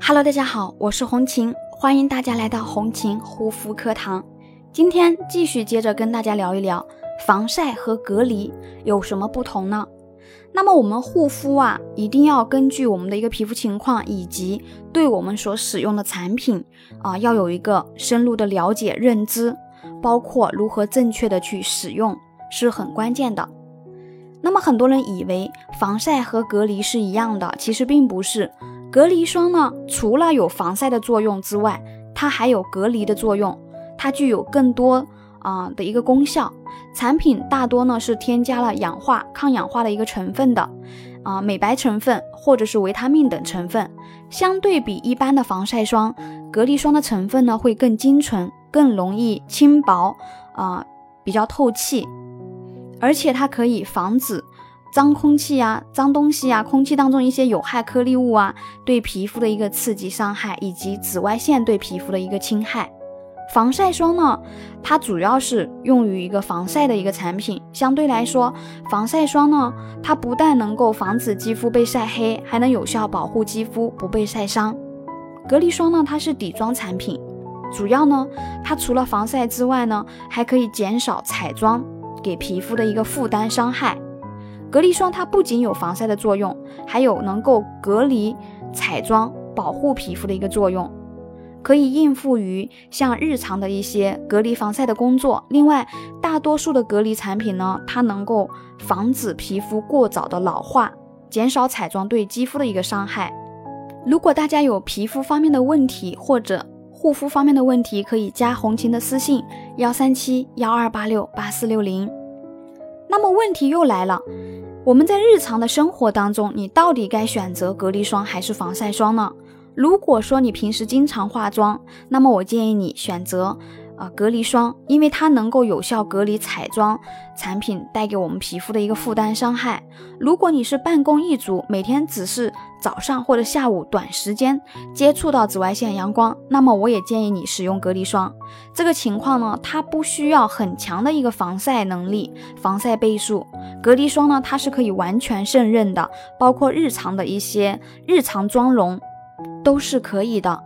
Hello，大家好，我是红琴，欢迎大家来到红琴护肤课堂。今天继续接着跟大家聊一聊防晒和隔离有什么不同呢？那么我们护肤啊，一定要根据我们的一个皮肤情况以及对我们所使用的产品啊，要有一个深入的了解认知，包括如何正确的去使用是很关键的。那么很多人以为防晒和隔离是一样的，其实并不是。隔离霜呢，除了有防晒的作用之外，它还有隔离的作用，它具有更多啊的一个功效。产品大多呢是添加了氧化、抗氧化的一个成分的，啊美白成分或者是维他命等成分。相对比一般的防晒霜，隔离霜的成分呢会更精纯，更容易轻薄，啊比较透气，而且它可以防止。脏空气啊，脏东西啊，空气当中一些有害颗粒物啊，对皮肤的一个刺激伤害，以及紫外线对皮肤的一个侵害。防晒霜呢，它主要是用于一个防晒的一个产品。相对来说，防晒霜呢，它不但能够防止肌肤被晒黑，还能有效保护肌肤不被晒伤。隔离霜呢，它是底妆产品，主要呢，它除了防晒之外呢，还可以减少彩妆给皮肤的一个负担伤害。隔离霜它不仅有防晒的作用，还有能够隔离彩妆、保护皮肤的一个作用，可以应付于像日常的一些隔离防晒的工作。另外，大多数的隔离产品呢，它能够防止皮肤过早的老化，减少彩妆对肌肤的一个伤害。如果大家有皮肤方面的问题或者护肤方面的问题，可以加红琴的私信幺三七幺二八六八四六零。那么问题又来了。我们在日常的生活当中，你到底该选择隔离霜还是防晒霜呢？如果说你平时经常化妆，那么我建议你选择。啊，隔离霜，因为它能够有效隔离彩妆产品带给我们皮肤的一个负担伤害。如果你是办公一族，每天只是早上或者下午短时间接触到紫外线阳光，那么我也建议你使用隔离霜。这个情况呢，它不需要很强的一个防晒能力、防晒倍数。隔离霜呢，它是可以完全胜任的，包括日常的一些日常妆容都是可以的。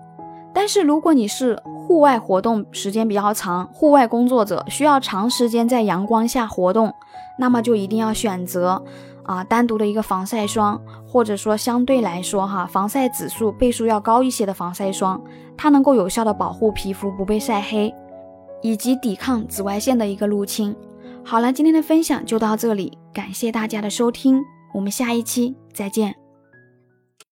但是如果你是户外活动时间比较长，户外工作者需要长时间在阳光下活动，那么就一定要选择啊单独的一个防晒霜，或者说相对来说哈防晒指数倍数要高一些的防晒霜，它能够有效的保护皮肤不被晒黑，以及抵抗紫外线的一个入侵。好了，今天的分享就到这里，感谢大家的收听，我们下一期再见。